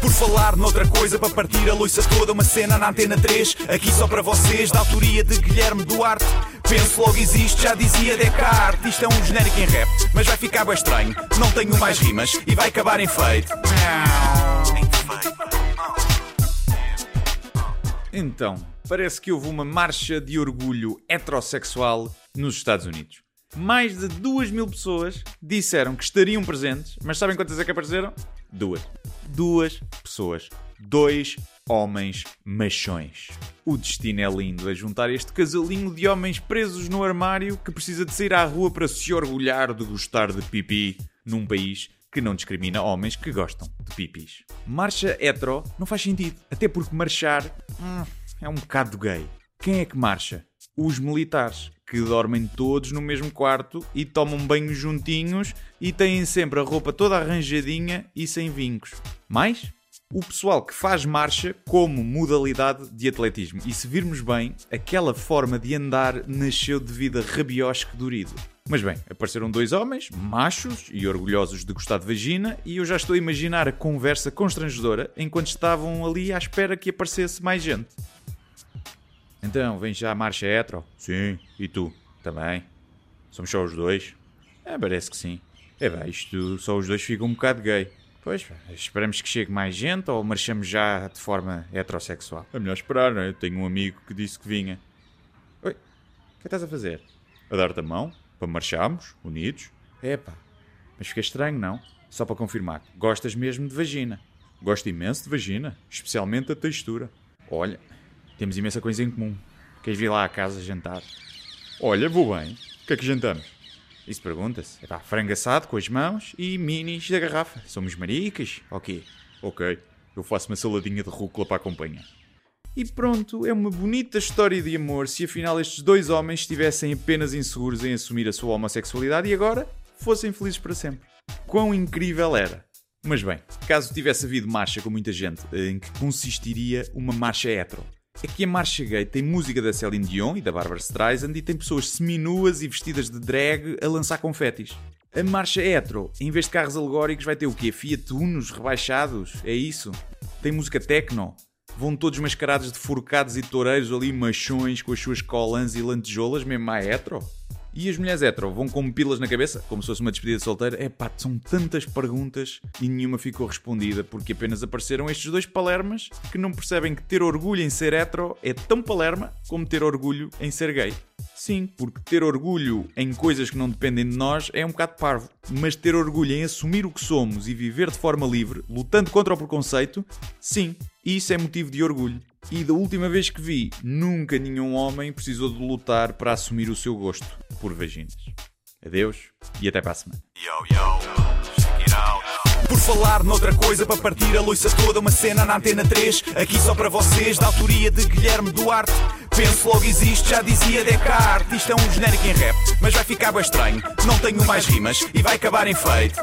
Por falar noutra coisa, para partir a loiça toda, uma cena na antena 3, aqui só para vocês, da autoria de Guilherme Duarte. Penso logo existe, já dizia Descartes. Isto é um genérico em rap, mas vai ficar bem estranho. Não tenho mais rimas e vai acabar em feito. Então, parece que houve uma marcha de orgulho heterossexual nos Estados Unidos. Mais de duas mil pessoas disseram que estariam presentes, mas sabem quantas é que apareceram? Duas. Duas pessoas. Dois homens machões. O destino é lindo a juntar este casalinho de homens presos no armário que precisa de sair à rua para se orgulhar de gostar de pipi num país que não discrimina homens que gostam de pipis. Marcha hetero não faz sentido, até porque marchar hum, é um bocado gay. Quem é que marcha? Os militares, que dormem todos no mesmo quarto e tomam banho juntinhos e têm sempre a roupa toda arranjadinha e sem vincos. Mais? O pessoal que faz marcha como modalidade de atletismo. E se virmos bem, aquela forma de andar nasceu devido a rabiosque durido. Mas bem, apareceram dois homens, machos e orgulhosos de gostar de vagina, e eu já estou a imaginar a conversa constrangedora enquanto estavam ali à espera que aparecesse mais gente. Então, vem já a marcha hetero? Sim. E tu? Também? Somos só os dois? É, parece que sim. É bem, isto só os dois fica um bocado gay. Pois, esperamos que chegue mais gente ou marchamos já de forma heterossexual? É melhor esperar, não é? Eu tenho um amigo que disse que vinha. Oi, o que estás a fazer? A dar-te a mão? Para marcharmos, unidos? Epá, mas fica estranho, não? Só para confirmar, gostas mesmo de vagina. Gosto imenso de vagina, especialmente da textura. Olha, temos imensa coisa em comum. Queres vir lá à casa jantar? Olha, vou bem. O que é que jantamos? Isso pergunta-se. É pá, frango assado com as mãos e minis da garrafa. Somos maricas? Ok. Ok. Eu faço uma saladinha de rúcula para acompanhar. E pronto, é uma bonita história de amor se afinal estes dois homens estivessem apenas inseguros em assumir a sua homossexualidade e agora fossem felizes para sempre. Quão incrível era! Mas bem, caso tivesse havido marcha com muita gente, em que consistiria uma marcha hetero? É que a marcha gay tem música da Celine Dion e da Barbara Streisand e tem pessoas seminuas e vestidas de drag a lançar confetis. A marcha hetero, em vez de carros alegóricos, vai ter o quê? Fiat Unos rebaixados? É isso? Tem música techno? Vão todos mascarados de forcados e toureiros ali, machões, com as suas colãs e lantejoulas, mesmo a hetero? E as mulheres hetero vão com pilas na cabeça, como se fosse uma despedida de solteira? É pá, são tantas perguntas e nenhuma ficou respondida porque apenas apareceram estes dois palermas que não percebem que ter orgulho em ser hetero é tão palerma como ter orgulho em ser gay. Sim, porque ter orgulho em coisas que não dependem de nós é um bocado parvo. Mas ter orgulho em assumir o que somos e viver de forma livre, lutando contra o preconceito, sim, isso é motivo de orgulho. E da última vez que vi, nunca nenhum homem precisou de lutar para assumir o seu gosto por vaginas. Adeus e até para a semana. Por falar noutra coisa, para partir a loiça toda, uma cena na antena 3, aqui só para vocês, da autoria de Guilherme Duarte. Penso logo existe, já dizia Descartes. Isto é um genérico em rap, mas vai ficar bem estranho. Não tenho mais rimas e vai acabar em feito.